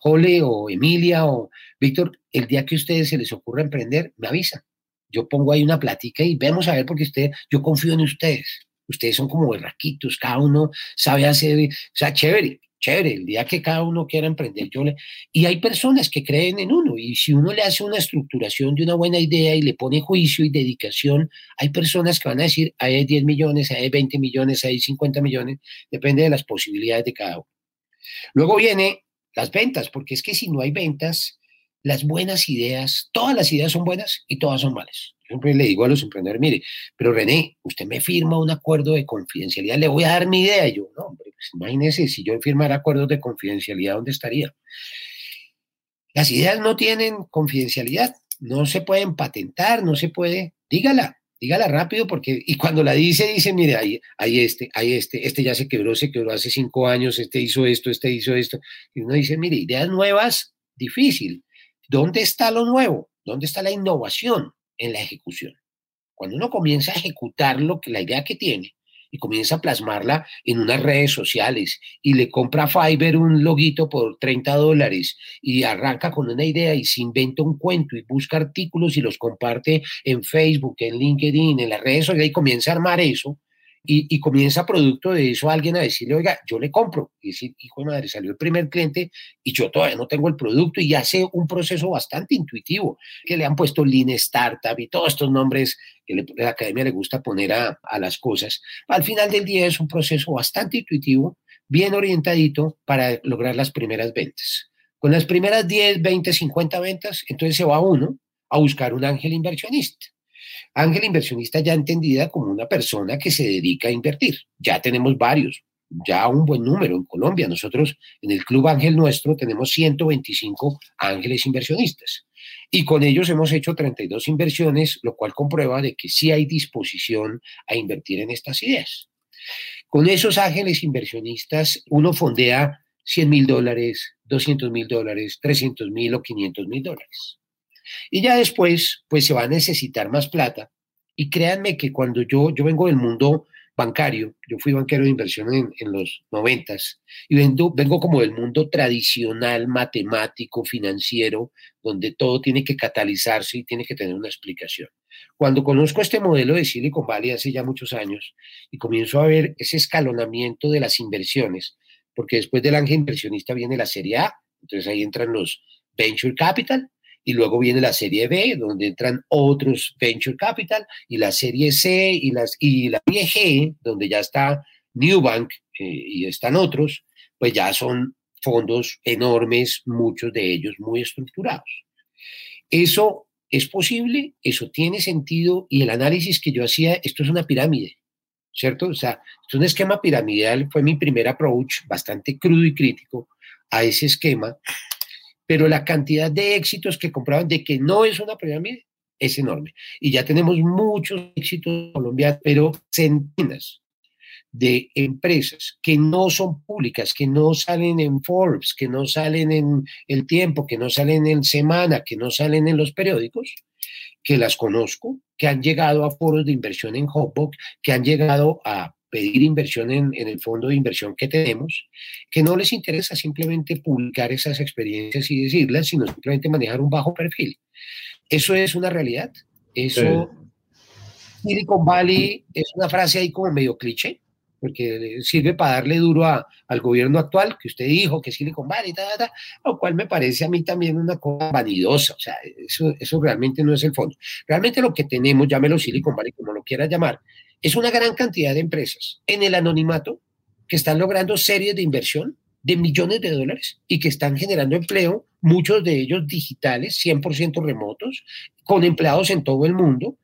Jole o Emilia o Víctor, el día que a ustedes se les ocurra emprender, me avisa. Yo pongo ahí una plática y vemos a ver porque usted, yo confío en ustedes. Ustedes son como berraquitos, cada uno sabe hacer, o sea, chévere chévere, el día que cada uno quiera emprender, yo le... Y hay personas que creen en uno, y si uno le hace una estructuración de una buena idea y le pone juicio y dedicación, hay personas que van a decir, ahí hay 10 millones, ahí hay 20 millones, ahí hay 50 millones, depende de las posibilidades de cada uno. Luego viene las ventas, porque es que si no hay ventas, las buenas ideas, todas las ideas son buenas y todas son malas siempre le digo a los emprendedores, mire, pero René, usted me firma un acuerdo de confidencialidad, le voy a dar mi idea. Y yo, no, hombre, pues imagínese, si yo firmara acuerdos de confidencialidad, ¿dónde estaría? Las ideas no tienen confidencialidad, no se pueden patentar, no se puede, dígala, dígala rápido porque, y cuando la dice, dice, mire, ahí, ahí este, ahí este, este ya se quebró, se quebró hace cinco años, este hizo esto, este hizo esto. Y uno dice, mire, ideas nuevas, difícil. ¿Dónde está lo nuevo? ¿Dónde está la innovación? en la ejecución. Cuando uno comienza a ejecutar lo que, la idea que tiene y comienza a plasmarla en unas redes sociales y le compra a Fiverr un loguito por 30 dólares y arranca con una idea y se inventa un cuento y busca artículos y los comparte en Facebook, en LinkedIn, en las redes sociales y comienza a armar eso, y, comienza producto de eso alguien a decirle, oiga, yo le compro. Y decir, hijo de madre, salió el primer cliente y yo todavía no tengo el producto y hace un proceso bastante intuitivo, que le han puesto Lean Startup y todos estos nombres que la academia le gusta poner a, a las cosas. Al final del día es un proceso bastante intuitivo, bien orientadito para lograr las primeras ventas. Con las primeras 10, 20, 50 ventas, entonces se va uno a buscar un ángel inversionista Ángel inversionista ya entendida como una persona que se dedica a invertir. Ya tenemos varios, ya un buen número en Colombia. Nosotros en el Club Ángel nuestro tenemos 125 ángeles inversionistas. Y con ellos hemos hecho 32 inversiones, lo cual comprueba de que sí hay disposición a invertir en estas ideas. Con esos ángeles inversionistas uno fondea 100 mil dólares, 200 mil dólares, 300 mil o 500 mil dólares. Y ya después, pues se va a necesitar más plata. Y créanme que cuando yo, yo vengo del mundo bancario, yo fui banquero de inversión en, los noventas, y vengo, vengo como del mundo tradicional, matemático, financiero, donde todo tiene que catalizarse y tiene que tener una explicación. Cuando conozco este modelo de Silicon Valley hace ya muchos años y comienzo a ver ese escalonamiento de las inversiones, porque después del ángel inversionista viene la serie A, entonces ahí entran los venture capital, y luego viene la serie B, donde entran otros venture capital, y la serie C y, las, y la G, donde ya está Newbank eh, y están otros, pues ya son fondos enormes, muchos de ellos muy estructurados. Eso es posible, eso tiene sentido, y el análisis que yo hacía, esto es una pirámide, ¿cierto? O sea, es un esquema piramidal, fue mi primer approach, bastante crudo y crítico a ese esquema, pero la cantidad de éxitos que compraban de que no es una pirámide es enorme. Y ya tenemos muchos éxitos en Colombia, pero centenas de empresas que no son públicas, que no salen en Forbes, que no salen en El Tiempo, que no salen en Semana, que no salen en los periódicos, que las conozco, que han llegado a foros de inversión en Hotbox, que han llegado a pedir inversión en, el fondo de inversión que tenemos, que no les interesa simplemente publicar esas experiencias y decirlas, sino simplemente manejar un bajo perfil. Eso es una realidad. Eso, Silicon Valley es una frase ahí como medio cliché, porque sirve para darle duro al gobierno actual, que usted dijo que Silicon Valley, lo cual me parece a mí también una cosa vanidosa, o sea, eso, eso realmente no es el fondo. Realmente lo que tenemos, llámelo Silicon Valley, como lo quiera llamar, es una gran cantidad de empresas en el anonimato que están logrando series de inversión de millones de dólares y que están generando empleo, muchos de ellos digitales, 100% remotos, con empleados en todo el mundo.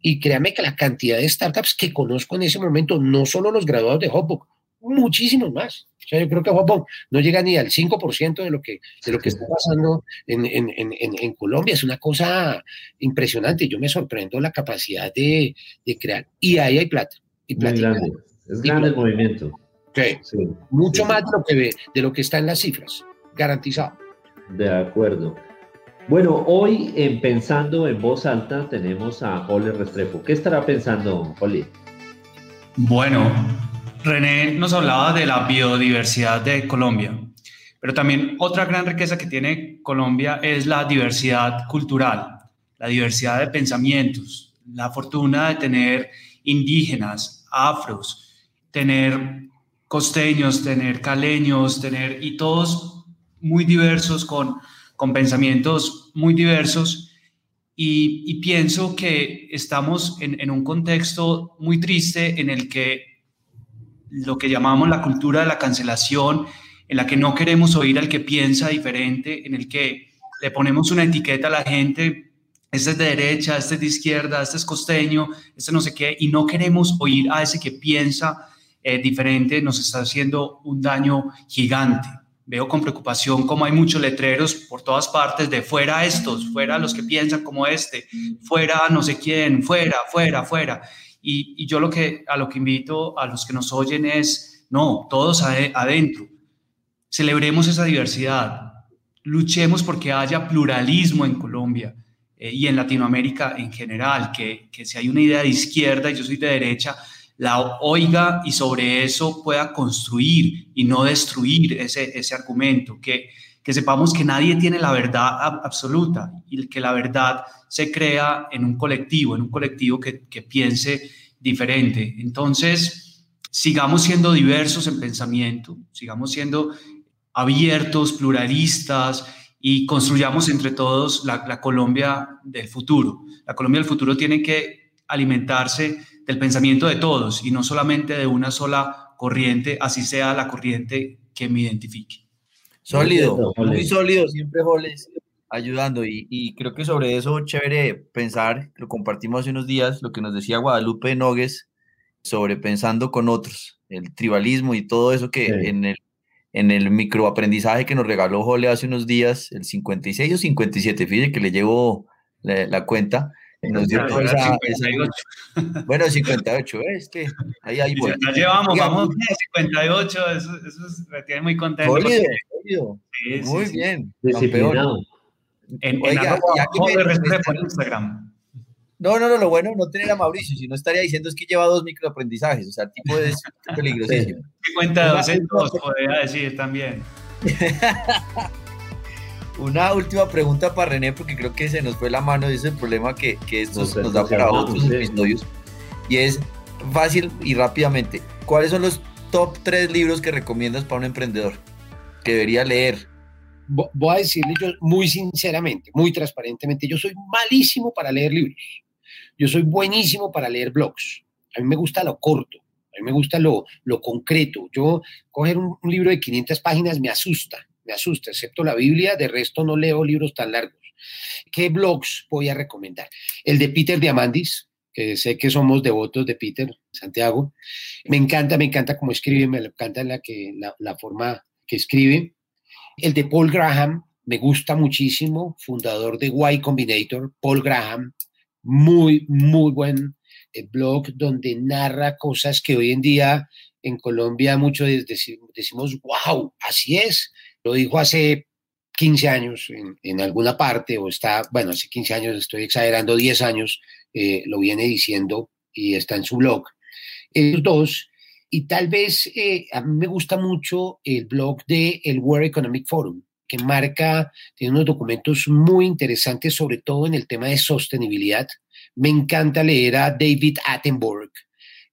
Y créame que la cantidad de startups que conozco en ese momento, no solo los graduados de Hotbook, muchísimos más. O sea, yo creo que Hotbook no llega ni al 5% de lo que, de lo que está pasando en, en, en, en, Colombia. Es una cosa impresionante. Yo me sorprendo la capacidad de, de crear. Y ahí hay plata. Y grande. Es grande el movimiento. Sí. Mucho más de lo, que, de lo que está en las cifras. Garantizado. De acuerdo. Bueno, hoy en Pensando en Voz Alta tenemos a Holly Restrepo. ¿Qué estará pensando, Holly? Bueno, René nos hablaba de la biodiversidad de Colombia, pero también otra gran riqueza que tiene Colombia es la diversidad cultural, la diversidad de pensamientos, la fortuna de tener indígenas, afros, tener costeños, tener caleños, tener y todos muy diversos con, con pensamientos muy diversos. Y, pienso que estamos en, en, un contexto muy triste en el que lo que llamamos la cultura de la cancelación, en la que no queremos oír al que piensa diferente, en el que le ponemos una etiqueta a la gente, este es de derecha, este es de izquierda, este es costeño, este no sé qué, y no queremos oír a ese que piensa eh, diferente, nos está haciendo un daño gigante. Veo con preocupación cómo hay muchos letreros por todas partes de fuera estos, fuera los que piensan como este, fuera no sé quién, fuera, fuera, fuera. Y, yo lo que, a lo que invito a los que nos oyen es, no, todos adentro. Celebremos esa diversidad, luchemos porque haya pluralismo en Colombia eh, y en Latinoamérica en general, que, que si hay una idea de izquierda y yo soy de derecha, la oiga y sobre eso pueda construir y no destruir ese, ese argumento, que, que sepamos que nadie tiene la verdad absoluta y que la verdad se crea en un colectivo, en un colectivo que, que piense diferente. Entonces, sigamos siendo diversos en pensamiento, sigamos siendo abiertos, pluralistas, y construyamos entre todos la, Colombia del futuro. La Colombia del futuro tiene que alimentarse del pensamiento de todos y no solamente de una sola corriente, así sea la corriente que me identifique. Sólido, muy sólido, siempre Joles ayudando y, y, creo que sobre eso chévere pensar, lo compartimos hace unos días, lo que nos decía Guadalupe Nogues sobre pensando con otros, el tribalismo y todo eso que en el en el microaprendizaje que nos regaló Jole hace unos días, el 56 o 57, fíjate que le llevo la, cuenta. Nos dio esa, 58. bueno, 58, es que ahí, ahí voy. Ya llevamos, vamos 58, eso, eso me tiene muy contento. Sí, muy sí, bien. Disciplinado. En, Oiga, en ya que me, por Instagram. No, no, no, lo bueno no tener a Mauricio, si no estaría diciendo es que lleva dos microaprendizajes, o sea, el tipo es peligrosísimo. ¿Qué cuenta de dos podría decir también? Una última pregunta para René, porque creo que se nos fue la mano, y es el problema que, que esto nos, da para otros episodios. Y es fácil y rápidamente, ¿cuáles son los top tres libros que recomiendas para un emprendedor que debería leer? Voy a decirle yo muy sinceramente, muy transparentemente, yo soy malísimo para leer libros. Yo soy buenísimo para leer blogs. A mí me gusta lo corto, a mí me gusta lo, lo concreto. Yo coger un, libro de 500 páginas me asusta, me asusta, excepto la Biblia, de resto no leo libros tan largos. ¿Qué blogs voy a recomendar? El de Peter Diamandis, que sé que somos devotos de Peter, Santiago. Me encanta, me encanta cómo escribe, me encanta la, que, la, la forma que escribe. El de Paul Graham, me gusta muchísimo, fundador de Y Combinator, Paul Graham, muy, muy buen eh, blog donde narra cosas que hoy en día en Colombia muchos decimos, wow, así es. Lo dijo hace 15 años en, alguna parte, o está, bueno, hace 15 años, estoy exagerando, 10 años, eh, lo viene diciendo y está en su blog. Ellos dos, y tal vez eh, a mí me gusta mucho el blog de el World Economic Forum, que marca, tiene unos documentos muy interesantes, sobre todo en el tema de sostenibilidad. Me encanta leer a David Attenborough.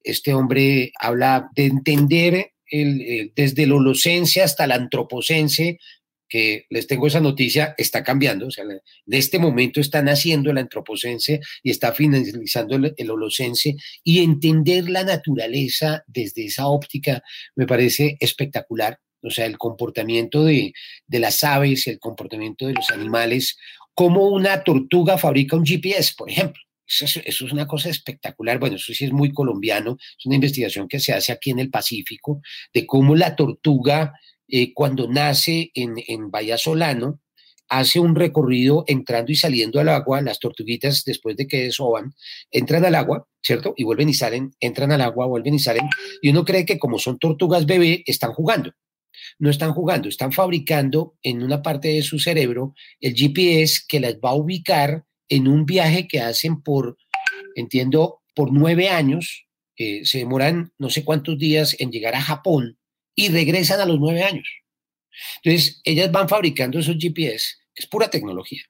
Este hombre habla de entender el, desde el holocense hasta la antropocense, que les tengo esa noticia, está cambiando. O sea, de este momento está naciendo el antropocense y está finalizando el, el holocense. Y entender la naturaleza desde esa óptica me parece espectacular o sea, el comportamiento de, las aves, el comportamiento de los animales, cómo una tortuga fabrica un GPS, por ejemplo. Eso, es una cosa espectacular. Bueno, eso sí es muy colombiano. Es una investigación que se hace aquí en el Pacífico de cómo la tortuga, eh, cuando nace en, en Bahía Solano, hace un recorrido entrando y saliendo al agua. Las tortuguitas, después de que desoban, entran al agua, ¿cierto? Y vuelven y salen, entran al agua, vuelven y salen. Y uno cree que como son tortugas bebé, están jugando no están jugando, están fabricando en una parte de su cerebro el GPS que las va a ubicar en un viaje que hacen por, entiendo, por nueve años. Eh, se demoran no sé cuántos días en llegar a Japón y regresan a los nueve años. Entonces, ellas van fabricando esos GPS, es pura tecnología.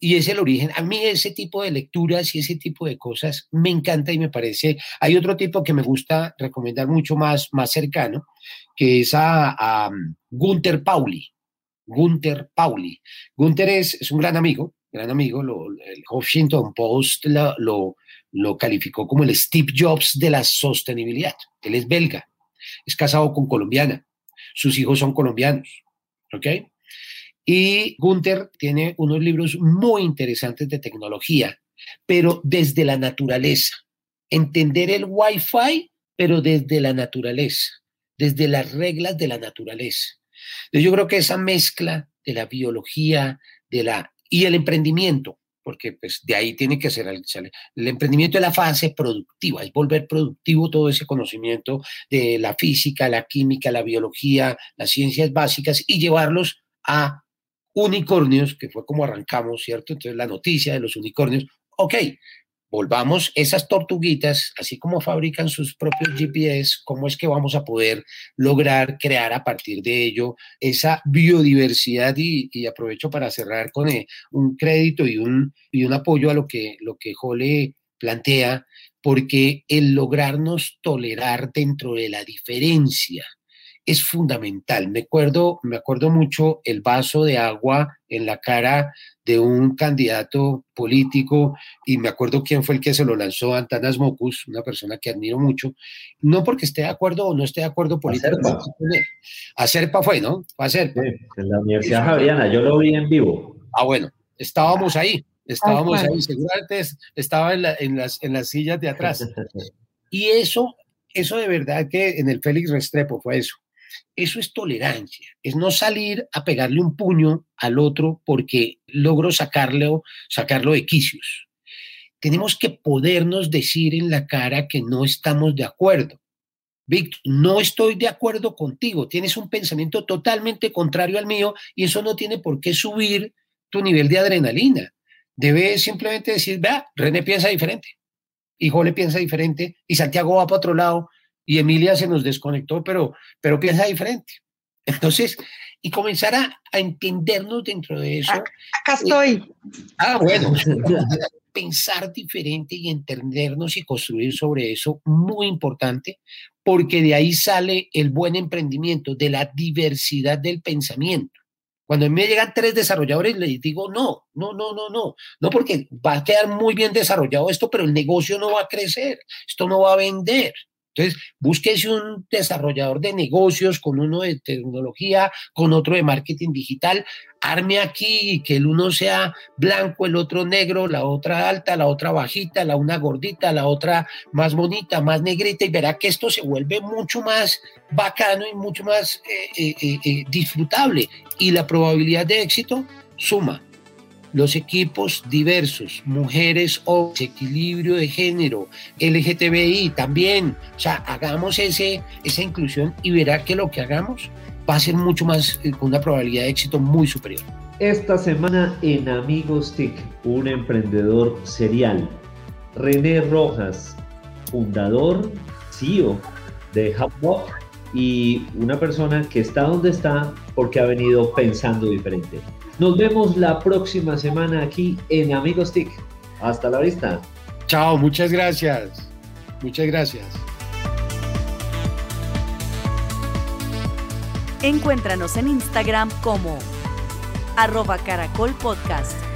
y es el origen. A mí ese tipo de lecturas y ese tipo de cosas me encanta y me parece. Hay otro tipo que me gusta recomendar mucho más, más cercano, que es a, Gunther Pauli. Gunther Pauli. Gunther es, un gran amigo, gran amigo. el Huffington Post lo, lo calificó como el Steve Jobs de la sostenibilidad. Él es belga, es casado con colombiana, sus hijos son colombianos. ¿Ok? Y Gunther tiene unos libros muy interesantes de tecnología, pero desde la naturaleza. Entender el Wi-Fi, pero desde la naturaleza, desde las reglas de la naturaleza. yo creo que esa mezcla de la biología de la, y el emprendimiento, porque pues de ahí tiene que ser el, emprendimiento de la fase productiva, es volver productivo todo ese conocimiento de la física, la química, la biología, las ciencias básicas y llevarlos a unicornios, que fue como arrancamos, ¿cierto? Entonces la noticia de los unicornios, ok, volvamos esas tortuguitas, así como fabrican sus propios GPS, ¿cómo es que vamos a poder lograr crear a partir de ello esa biodiversidad? Y, aprovecho para cerrar con eh, un crédito y un, y un apoyo a lo que, lo que Jole plantea, porque el lograrnos tolerar dentro de la diferencia, es fundamental. Me acuerdo, me acuerdo mucho el vaso de agua en la cara de un candidato político y me acuerdo quién fue el que se lo lanzó, Antanas Mocus, una persona que admiro mucho, no porque esté de acuerdo o no esté de acuerdo políticamente. A Serpa fue, ¿no? A Serpa. en la Universidad Javeriana, yo lo vi en vivo. Ah, bueno, estábamos ahí, estábamos ahí, seguramente estaba en, en, las, en las sillas de atrás. Y eso, eso de verdad que en el Félix Restrepo fue eso eso es tolerancia, es no salir a pegarle un puño al otro porque logro sacarlo, sacarlo de quicios. Tenemos que podernos decir en la cara que no estamos de acuerdo. Víctor, no estoy de acuerdo contigo, tienes un pensamiento totalmente contrario al mío y eso no tiene por qué subir tu nivel de adrenalina. Debes simplemente decir, vea, René piensa diferente, y Jole piensa diferente, y Santiago va para otro lado, y Emilia se nos desconectó, pero, pero piensa diferente. Entonces, y comenzar a, entendernos dentro de eso. Acá estoy. ah, bueno. pensar diferente y entendernos y construir sobre eso, muy importante, porque de ahí sale el buen emprendimiento, de la diversidad del pensamiento. Cuando a mí me llegan tres desarrolladores, les digo, no, no, no, no, no, no, porque va a quedar muy bien desarrollado esto, pero el negocio no va a crecer, esto no va a vender. Entonces, búsquese un desarrollador de negocios con uno de tecnología, con otro de marketing digital, arme aquí que el uno sea blanco, el otro negro, la otra alta, la otra bajita, la una gordita, la otra más bonita, más negrita, y verá que esto se vuelve mucho más bacano y mucho más eh, eh, eh, disfrutable. Y la probabilidad de éxito suma los equipos diversos, mujeres o equilibrio de género, LGTBI también. O sea, hagamos ese, esa inclusión y verá que lo que hagamos va a ser mucho más, eh, con una probabilidad de éxito muy superior. Esta semana en Amigos TIC, un emprendedor serial, René Rojas, fundador, CEO de HubWalk y una persona que está donde está porque ha venido pensando diferente. Nos vemos la próxima semana aquí en Amigos TIC. Hasta la vista. Chao, muchas gracias. Muchas gracias. Encuéntranos en Instagram como arroba caracol podcast.